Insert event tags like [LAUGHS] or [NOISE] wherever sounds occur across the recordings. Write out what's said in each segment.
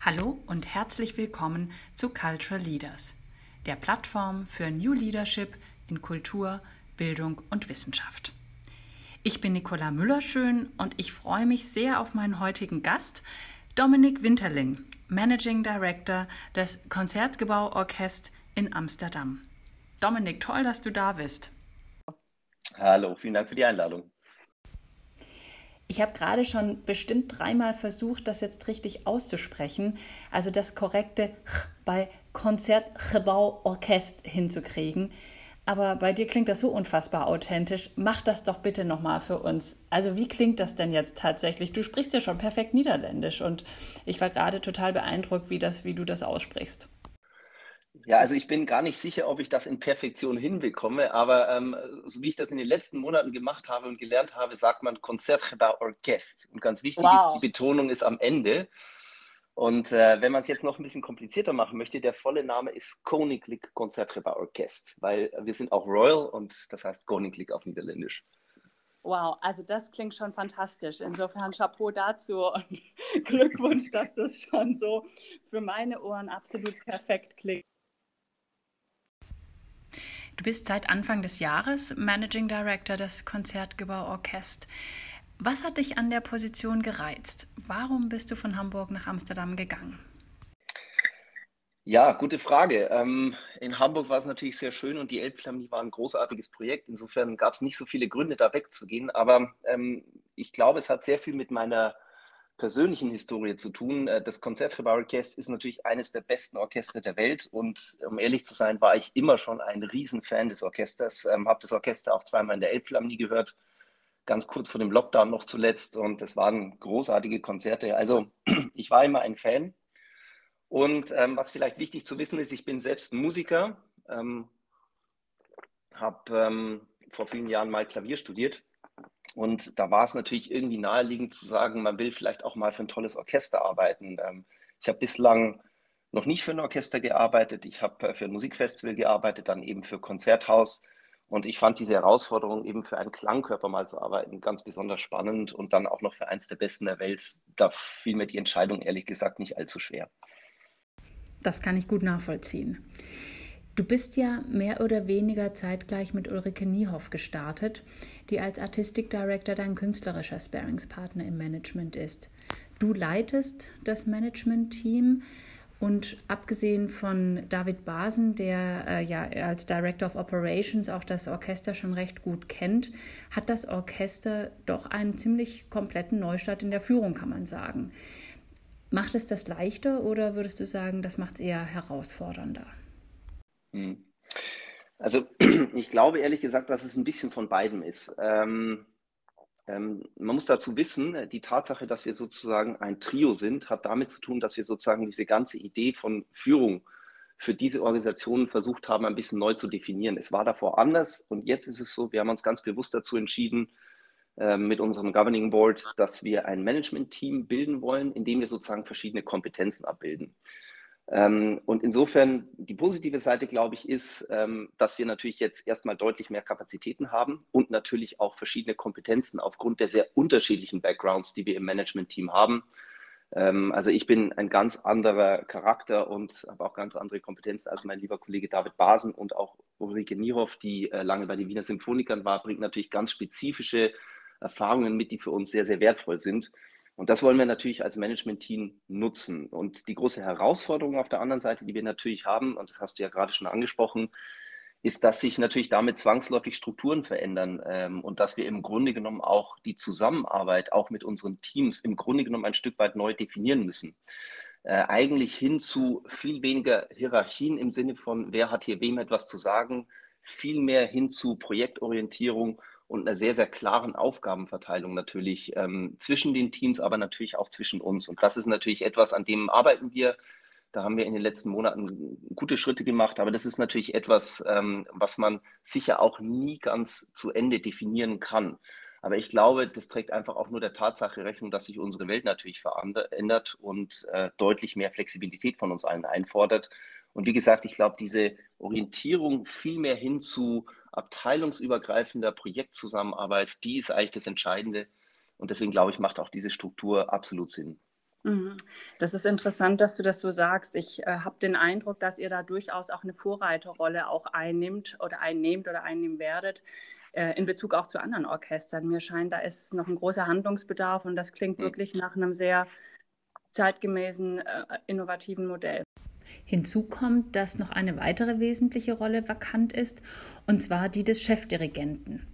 Hallo und herzlich willkommen zu Cultural Leaders, der Plattform für New Leadership in Kultur, Bildung und Wissenschaft. Ich bin Nicola Müllerschön und ich freue mich sehr auf meinen heutigen Gast, Dominik Winterling, Managing Director des Konzertgebau Orchest in Amsterdam. Dominik, toll, dass du da bist. Hallo, vielen Dank für die Einladung. Ich habe gerade schon bestimmt dreimal versucht, das jetzt richtig auszusprechen, also das korrekte Ch bei Konzertgebau Orchest hinzukriegen. Aber bei dir klingt das so unfassbar authentisch. Mach das doch bitte nochmal für uns. Also wie klingt das denn jetzt tatsächlich? Du sprichst ja schon perfekt Niederländisch und ich war gerade total beeindruckt, wie, das, wie du das aussprichst. Ja, also ich bin gar nicht sicher, ob ich das in Perfektion hinbekomme, aber ähm, so wie ich das in den letzten Monaten gemacht habe und gelernt habe, sagt man Concertgebouw Orchest. Und ganz wichtig wow. ist, die Betonung ist am Ende. Und äh, wenn man es jetzt noch ein bisschen komplizierter machen möchte, der volle Name ist Koninklijk Concertgebouw Orchest, weil wir sind auch Royal und das heißt Koninklijk auf Niederländisch. Wow, also das klingt schon fantastisch. Insofern Chapeau dazu und [LAUGHS] Glückwunsch, dass das schon so für meine Ohren absolut perfekt klingt. Du bist seit Anfang des Jahres Managing Director des Konzertgebau Orchest. Was hat dich an der Position gereizt? Warum bist du von Hamburg nach Amsterdam gegangen? Ja, gute Frage. Ähm, in Hamburg war es natürlich sehr schön und die Elbphilharmonie war ein großartiges Projekt. Insofern gab es nicht so viele Gründe, da wegzugehen. Aber ähm, ich glaube, es hat sehr viel mit meiner persönlichen Historie zu tun. Äh, das Konzertgebouw-Orchester ist natürlich eines der besten Orchester der Welt und um ehrlich zu sein, war ich immer schon ein Riesenfan des Orchesters. Ähm, habe das Orchester auch zweimal in der Elbphilharmonie gehört, ganz kurz vor dem Lockdown noch zuletzt und es waren großartige Konzerte. Also [CLEARS THROAT] ich war immer ein Fan und ähm, was vielleicht wichtig zu wissen ist, ich bin selbst Musiker, ähm, habe ähm, vor vielen Jahren mal Klavier studiert und da war es natürlich irgendwie naheliegend zu sagen, man will vielleicht auch mal für ein tolles Orchester arbeiten. Ähm, ich habe bislang noch nicht für ein Orchester gearbeitet. Ich habe äh, für ein Musikfestival gearbeitet, dann eben für Konzerthaus. Und ich fand diese Herausforderung, eben für einen Klangkörper mal zu arbeiten, ganz besonders spannend und dann auch noch für eins der besten der Welt. Da fiel mir die Entscheidung ehrlich gesagt nicht allzu schwer. Das kann ich gut nachvollziehen. Du bist ja mehr oder weniger zeitgleich mit Ulrike Niehoff gestartet, die als Artistic Director dein künstlerischer Sparingspartner im Management ist. Du leitest das Management-Team und abgesehen von David Basen, der äh, ja als Director of Operations auch das Orchester schon recht gut kennt, hat das Orchester doch einen ziemlich kompletten Neustart in der Führung, kann man sagen. Macht es das leichter oder würdest du sagen, das macht es eher herausfordernder? Hm. Also [CLEARS THROAT] ich glaube ehrlich gesagt, dass es ein bisschen von beidem ist. Ähm, ähm, man muss dazu wissen, die Tatsache, dass wir sozusagen ein Trio sind, hat damit zu tun, dass wir sozusagen diese ganze Idee von Führung für diese Organisation versucht haben, ein bisschen neu zu definieren. Es war davor anders und jetzt ist es so, wir haben uns ganz bewusst dazu entschieden, äh, mit unserem Governing Board, dass wir ein Management-Team bilden wollen, in dem wir sozusagen verschiedene Kompetenzen abbilden. Ähm, und insofern die positive Seite, glaube ich, ist, ähm, dass wir natürlich jetzt erstmal deutlich mehr Kapazitäten haben und natürlich auch verschiedene Kompetenzen aufgrund der sehr unterschiedlichen Backgrounds, die wir im Management-Team haben. Ähm, also ich bin ein ganz anderer Charakter und habe auch ganz andere Kompetenzen als mein lieber Kollege David Basen und auch Ulrike Niehoff, die äh, lange bei den Wiener Symphonikern war, bringt natürlich ganz spezifische Erfahrungen mit, die für uns sehr, sehr wertvoll sind. Und das wollen wir natürlich als Management-Team nutzen. Und die große Herausforderung auf der anderen Seite, die wir natürlich haben, und das hast du ja gerade schon angesprochen, ist, dass sich natürlich damit zwangsläufig Strukturen verändern ähm, und dass wir im Grunde genommen auch die Zusammenarbeit, auch mit unseren Teams, im Grunde genommen ein Stück weit neu definieren müssen. Äh, eigentlich hin zu viel weniger Hierarchien im Sinne von, wer hat hier wem etwas zu sagen, viel mehr hin zu Projektorientierung und einer sehr, sehr klaren Aufgabenverteilung natürlich ähm, zwischen den Teams, aber natürlich auch zwischen uns. Und das ist natürlich etwas, an dem arbeiten wir. Da haben wir in den letzten Monaten gute Schritte gemacht, aber das ist natürlich etwas, ähm, was man sicher auch nie ganz zu Ende definieren kann. Aber ich glaube, das trägt einfach auch nur der Tatsache Rechnung, dass sich unsere Welt natürlich verändert und äh, deutlich mehr Flexibilität von uns allen einfordert. Und wie gesagt, ich glaube, diese Orientierung viel mehr hin zu abteilungsübergreifender Projektzusammenarbeit, die ist eigentlich das Entscheidende. Und deswegen glaube ich, macht auch diese Struktur absolut Sinn. Mhm. Das ist interessant, dass du das so sagst. Ich äh, habe den Eindruck, dass ihr da durchaus auch eine Vorreiterrolle auch einnimmt oder einnehmt oder einnehmen werdet äh, in Bezug auch zu anderen Orchestern. Mir scheint, da ist noch ein großer Handlungsbedarf und das klingt mhm. wirklich nach einem sehr zeitgemäßen, äh, innovativen Modell. Hinzu kommt, dass noch eine weitere wesentliche Rolle vakant ist, und zwar die des Chefdirigenten.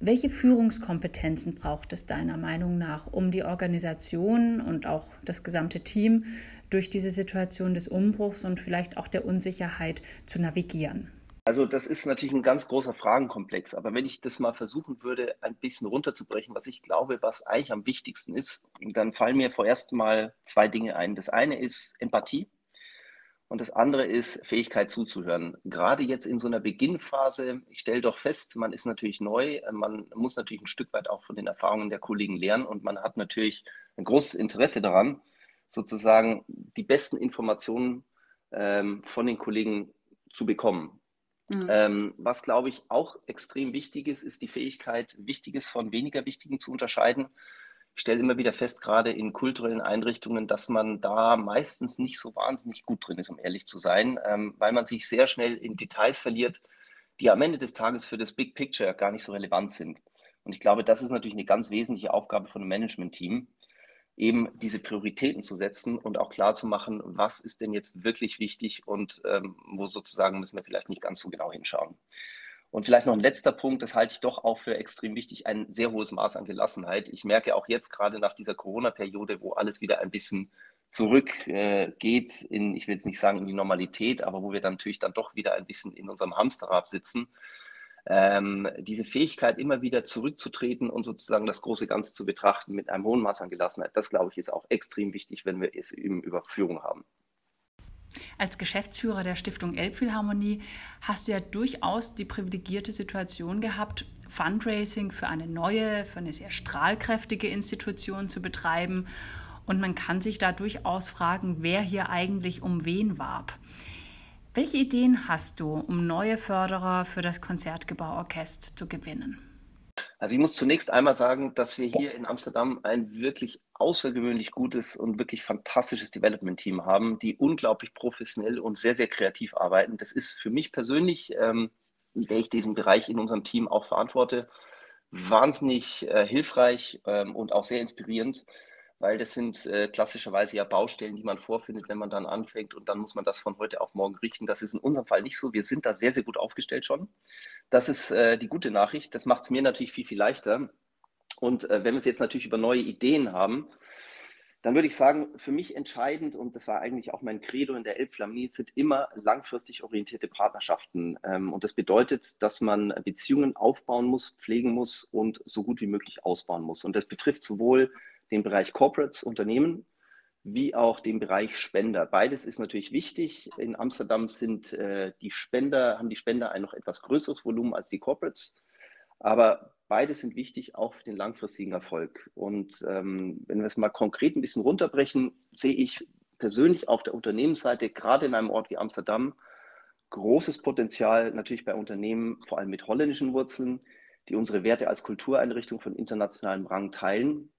Welche Führungskompetenzen braucht es deiner Meinung nach, um die Organisation und auch das gesamte Team durch diese Situation des Umbruchs und vielleicht auch der Unsicherheit zu navigieren? Also das ist natürlich ein ganz großer Fragenkomplex, aber wenn ich das mal versuchen würde, ein bisschen runterzubrechen, was ich glaube, was eigentlich am wichtigsten ist, dann fallen mir vorerst mal zwei Dinge ein. Das eine ist Empathie. Und das andere ist Fähigkeit zuzuhören. Gerade jetzt in so einer Beginnphase, ich stelle doch fest, man ist natürlich neu, man muss natürlich ein Stück weit auch von den Erfahrungen der Kollegen lernen und man hat natürlich ein großes Interesse daran, sozusagen die besten Informationen ähm, von den Kollegen zu bekommen. Mhm. Ähm, was, glaube ich, auch extrem wichtig ist, ist die Fähigkeit, Wichtiges von weniger Wichtigen zu unterscheiden. Ich stelle immer wieder fest, gerade in kulturellen Einrichtungen, dass man da meistens nicht so wahnsinnig gut drin ist, um ehrlich zu sein, ähm, weil man sich sehr schnell in Details verliert, die am Ende des Tages für das Big Picture gar nicht so relevant sind. Und ich glaube, das ist natürlich eine ganz wesentliche Aufgabe von einem Management-Team, eben diese Prioritäten zu setzen und auch klar zu machen, was ist denn jetzt wirklich wichtig und ähm, wo sozusagen müssen wir vielleicht nicht ganz so genau hinschauen. Und vielleicht noch ein letzter Punkt, das halte ich doch auch für extrem wichtig, ein sehr hohes Maß an Gelassenheit. Ich merke auch jetzt gerade nach dieser Corona-Periode, wo alles wieder ein bisschen zurückgeht äh, in, ich will jetzt nicht sagen in die Normalität, aber wo wir dann natürlich dann doch wieder ein bisschen in unserem Hamsterrad sitzen, ähm, diese Fähigkeit, immer wieder zurückzutreten und sozusagen das große Ganze zu betrachten mit einem hohen Maß an Gelassenheit, das glaube ich ist auch extrem wichtig, wenn wir es eben über Führung haben. Als Geschäftsführer der Stiftung Elbphilharmonie hast du ja durchaus die privilegierte Situation gehabt, Fundraising für eine neue, für eine sehr strahlkräftige Institution zu betreiben. Und man kann sich da durchaus fragen, wer hier eigentlich um wen warb. Welche Ideen hast du, um neue Förderer für das Konzertgebauorchester zu gewinnen? Also ich muss zunächst einmal sagen, dass wir hier in Amsterdam ein wirklich außergewöhnlich gutes und wirklich fantastisches Development-Team haben, die unglaublich professionell und sehr, sehr kreativ arbeiten. Das ist für mich persönlich, ähm, der ich diesen Bereich in unserem Team auch verantworte, wahnsinnig äh, hilfreich ähm, und auch sehr inspirierend weil das sind äh, klassischerweise ja Baustellen, die man vorfindet, wenn man dann anfängt und dann muss man das von heute auf morgen richten. Das ist in unserem Fall nicht so. Wir sind da sehr, sehr gut aufgestellt schon. Das ist äh, die gute Nachricht. Das macht es mir natürlich viel, viel leichter. Und äh, wenn wir es jetzt natürlich über neue Ideen haben, dann würde ich sagen, für mich entscheidend, und das war eigentlich auch mein Credo in der Elbphilharmonie, sind immer langfristig orientierte Partnerschaften. Ähm, und das bedeutet, dass man Beziehungen aufbauen muss, pflegen muss und so gut wie möglich ausbauen muss. Und das betrifft sowohl den Bereich Corporates, Unternehmen, wie auch den Bereich Spender. Beides ist natürlich wichtig. In Amsterdam sind äh, die Spender, haben die Spender ein noch etwas größeres Volumen als die Corporates. Aber beides sind wichtig auch für den langfristigen Erfolg. Und ähm, wenn wir es mal konkret ein bisschen runterbrechen, sehe ich persönlich auf der Unternehmensseite, gerade in einem Ort wie Amsterdam, großes Potenzial natürlich bei Unternehmen, vor allem mit holländischen Wurzeln, die unsere Werte als Kultureinrichtung von internationalem Rang teilen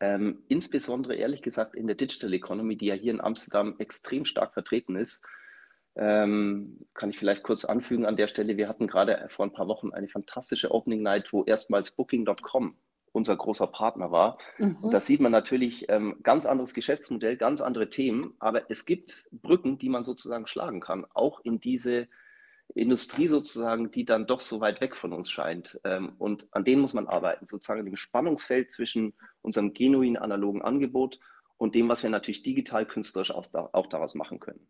ähm, insbesondere ehrlich gesagt in der Digital Economy, die ja hier in Amsterdam extrem stark vertreten ist. Ähm, kann ich vielleicht kurz anfügen an der Stelle, wir hatten gerade vor ein paar Wochen eine fantastische Opening Night, wo erstmals Booking.com unser großer Partner war. Mhm. Und da sieht man natürlich ähm, ganz anderes Geschäftsmodell, ganz andere Themen, aber es gibt Brücken, die man sozusagen schlagen kann, auch in diese Industrie sozusagen, die dann doch so weit weg von uns scheint. Ähm, und an denen muss man arbeiten, sozusagen im Spannungsfeld zwischen unserem genuinen analogen Angebot und dem, was wir natürlich digital künstlerisch auch, daraus machen können.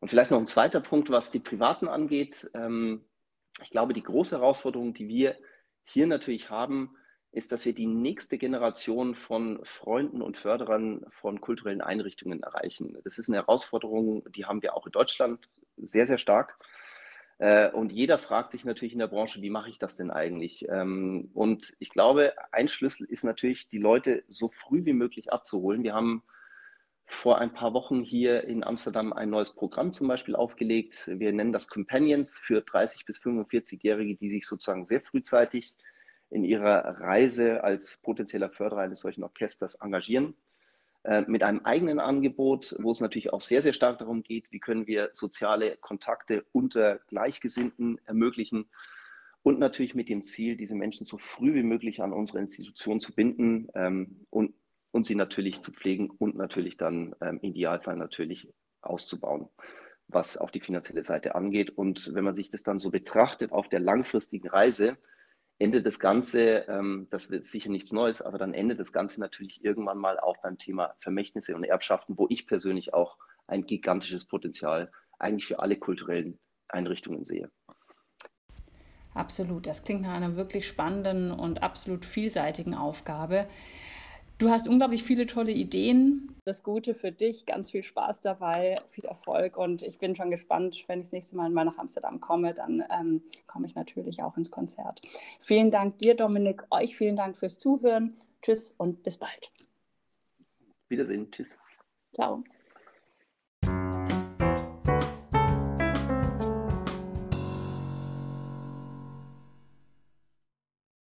Und vielleicht noch ein zweiter Punkt, was die Privaten angeht. Ähm, ich glaube, die große Herausforderung, die wir hier natürlich haben, ist, dass wir die nächste Generation von Freunden und Förderern von kulturellen Einrichtungen erreichen. Das ist eine Herausforderung, die haben wir auch in Deutschland sehr, sehr stark. Äh, und jeder fragt sich natürlich in der Branche, wie mache ich das denn eigentlich? Ähm, und ich glaube, ein Schlüssel ist natürlich, die Leute so früh wie möglich abzuholen. Wir haben vor ein paar Wochen hier in Amsterdam ein neues Programm zum Beispiel aufgelegt. Wir nennen das Companions für 30 bis 45-Jährige, die sich sozusagen sehr frühzeitig in ihrer Reise als potenzieller Förderer eines solchen Orchesters engagieren. Äh, mit einem eigenen Angebot, wo es natürlich auch sehr, sehr stark darum geht, wie können wir soziale Kontakte unter Gleichgesinnten ermöglichen und natürlich mit dem Ziel, diese Menschen so früh wie möglich an unsere Institution zu binden ähm, und, und sie natürlich zu pflegen und natürlich dann ähm, im Idealfall natürlich auszubauen, was auch die finanzielle Seite angeht. Und wenn man sich das dann so betrachtet auf der langfristigen Reise, endet das Ganze, ähm, das wird sicher nichts Neues, aber dann endet das Ganze natürlich irgendwann mal auch beim Thema Vermächtnisse und Erbschaften, wo ich persönlich auch ein gigantisches Potenzial eigentlich für alle kulturellen Einrichtungen sehe. Absolut, das klingt nach einer wirklich spannenden und absolut vielseitigen Aufgabe. Du hast unglaublich viele tolle Ideen. Das Gute für dich, ganz viel Spaß dabei, viel Erfolg und ich bin schon gespannt, wenn ich das nächste Mal nach Amsterdam komme, dann ähm, komme ich natürlich auch ins Konzert. Vielen Dank dir, Dominik, euch vielen Dank fürs Zuhören. Tschüss und bis bald. Wiedersehen, tschüss. Ciao.